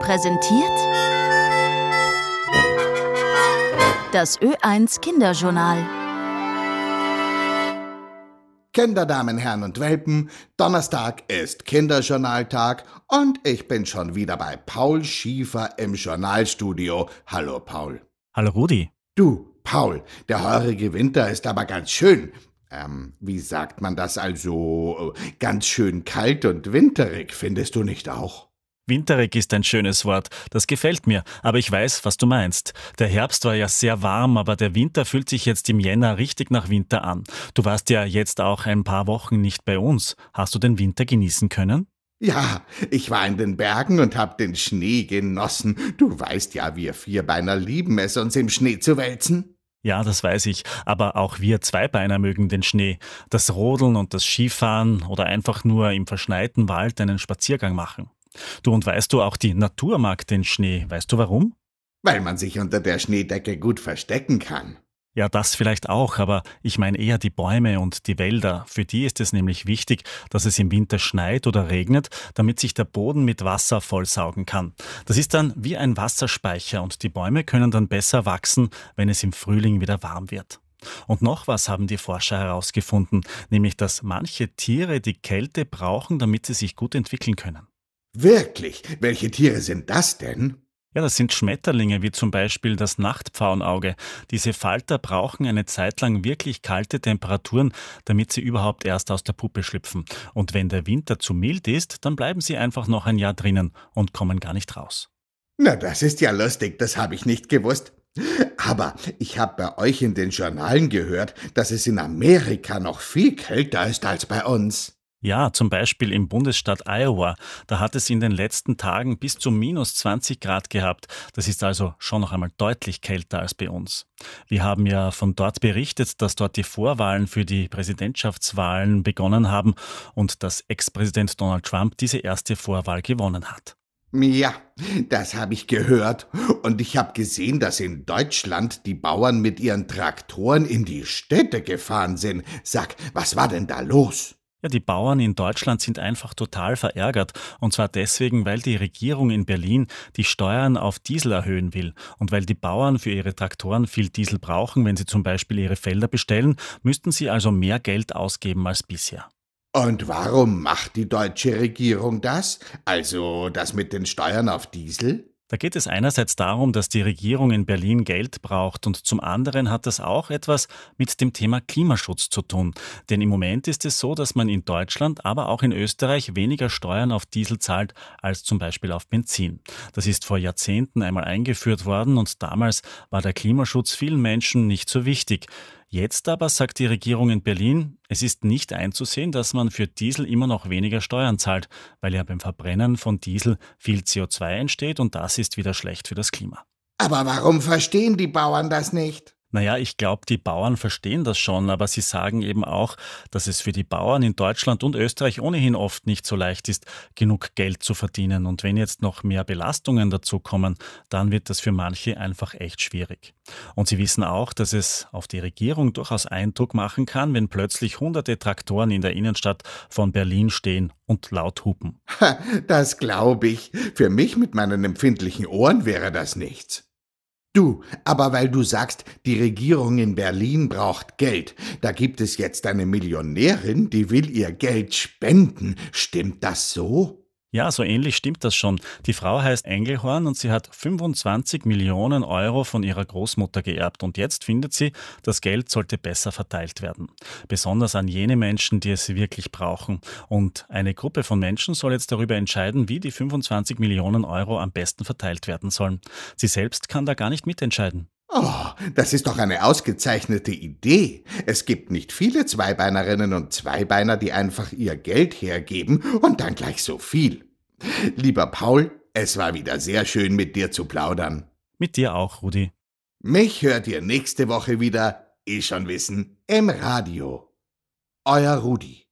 präsentiert das Ö1 Kinderjournal. Kinder, Damen, Herren und Welpen, Donnerstag ist Kinderjournaltag und ich bin schon wieder bei Paul Schiefer im Journalstudio. Hallo Paul. Hallo Rudi. Du, Paul, der heurige Winter ist aber ganz schön. Ähm, wie sagt man das also? Ganz schön kalt und winterig, findest du nicht auch? Winterig ist ein schönes Wort, das gefällt mir, aber ich weiß, was du meinst. Der Herbst war ja sehr warm, aber der Winter fühlt sich jetzt im Jänner richtig nach Winter an. Du warst ja jetzt auch ein paar Wochen nicht bei uns. Hast du den Winter genießen können? Ja, ich war in den Bergen und hab den Schnee genossen. Du weißt ja, wir Vierbeiner lieben es, uns im Schnee zu wälzen. Ja, das weiß ich, aber auch wir Zweibeiner mögen den Schnee. Das Rodeln und das Skifahren oder einfach nur im verschneiten Wald einen Spaziergang machen. Du und weißt du, auch die Natur mag den Schnee. Weißt du warum? Weil man sich unter der Schneedecke gut verstecken kann. Ja, das vielleicht auch, aber ich meine eher die Bäume und die Wälder. Für die ist es nämlich wichtig, dass es im Winter schneit oder regnet, damit sich der Boden mit Wasser vollsaugen kann. Das ist dann wie ein Wasserspeicher und die Bäume können dann besser wachsen, wenn es im Frühling wieder warm wird. Und noch was haben die Forscher herausgefunden, nämlich dass manche Tiere die Kälte brauchen, damit sie sich gut entwickeln können. Wirklich? Welche Tiere sind das denn? Ja, das sind Schmetterlinge, wie zum Beispiel das Nachtpfauenauge. Diese Falter brauchen eine Zeit lang wirklich kalte Temperaturen, damit sie überhaupt erst aus der Puppe schlüpfen. Und wenn der Winter zu mild ist, dann bleiben sie einfach noch ein Jahr drinnen und kommen gar nicht raus. Na, das ist ja lustig, das habe ich nicht gewusst. Aber ich habe bei euch in den Journalen gehört, dass es in Amerika noch viel kälter ist als bei uns. Ja, zum Beispiel im Bundesstaat Iowa. Da hat es in den letzten Tagen bis zu minus 20 Grad gehabt. Das ist also schon noch einmal deutlich kälter als bei uns. Wir haben ja von dort berichtet, dass dort die Vorwahlen für die Präsidentschaftswahlen begonnen haben und dass Ex-Präsident Donald Trump diese erste Vorwahl gewonnen hat. Ja, das habe ich gehört. Und ich habe gesehen, dass in Deutschland die Bauern mit ihren Traktoren in die Städte gefahren sind. Sag, was war denn da los? Ja, die Bauern in Deutschland sind einfach total verärgert. Und zwar deswegen, weil die Regierung in Berlin die Steuern auf Diesel erhöhen will. Und weil die Bauern für ihre Traktoren viel Diesel brauchen, wenn sie zum Beispiel ihre Felder bestellen, müssten sie also mehr Geld ausgeben als bisher. Und warum macht die deutsche Regierung das? Also das mit den Steuern auf Diesel? Da geht es einerseits darum, dass die Regierung in Berlin Geld braucht und zum anderen hat das auch etwas mit dem Thema Klimaschutz zu tun. Denn im Moment ist es so, dass man in Deutschland, aber auch in Österreich weniger Steuern auf Diesel zahlt als zum Beispiel auf Benzin. Das ist vor Jahrzehnten einmal eingeführt worden und damals war der Klimaschutz vielen Menschen nicht so wichtig. Jetzt aber sagt die Regierung in Berlin, es ist nicht einzusehen, dass man für Diesel immer noch weniger Steuern zahlt, weil ja beim Verbrennen von Diesel viel CO2 entsteht und das ist wieder schlecht für das Klima. Aber warum verstehen die Bauern das nicht? Naja, ich glaube, die Bauern verstehen das schon, aber sie sagen eben auch, dass es für die Bauern in Deutschland und Österreich ohnehin oft nicht so leicht ist, genug Geld zu verdienen. Und wenn jetzt noch mehr Belastungen dazukommen, dann wird das für manche einfach echt schwierig. Und sie wissen auch, dass es auf die Regierung durchaus Eindruck machen kann, wenn plötzlich hunderte Traktoren in der Innenstadt von Berlin stehen und laut hupen. Das glaube ich. Für mich mit meinen empfindlichen Ohren wäre das nichts. Du, aber weil du sagst, die Regierung in Berlin braucht Geld, da gibt es jetzt eine Millionärin, die will ihr Geld spenden. Stimmt das so? Ja, so ähnlich stimmt das schon. Die Frau heißt Engelhorn und sie hat 25 Millionen Euro von ihrer Großmutter geerbt und jetzt findet sie, das Geld sollte besser verteilt werden. Besonders an jene Menschen, die es wirklich brauchen. Und eine Gruppe von Menschen soll jetzt darüber entscheiden, wie die 25 Millionen Euro am besten verteilt werden sollen. Sie selbst kann da gar nicht mitentscheiden. Oh, das ist doch eine ausgezeichnete Idee. Es gibt nicht viele Zweibeinerinnen und Zweibeiner, die einfach ihr Geld hergeben und dann gleich so viel. Lieber Paul, es war wieder sehr schön mit dir zu plaudern. Mit dir auch, Rudi. Mich hört ihr nächste Woche wieder, eh schon wissen, im Radio. Euer Rudi.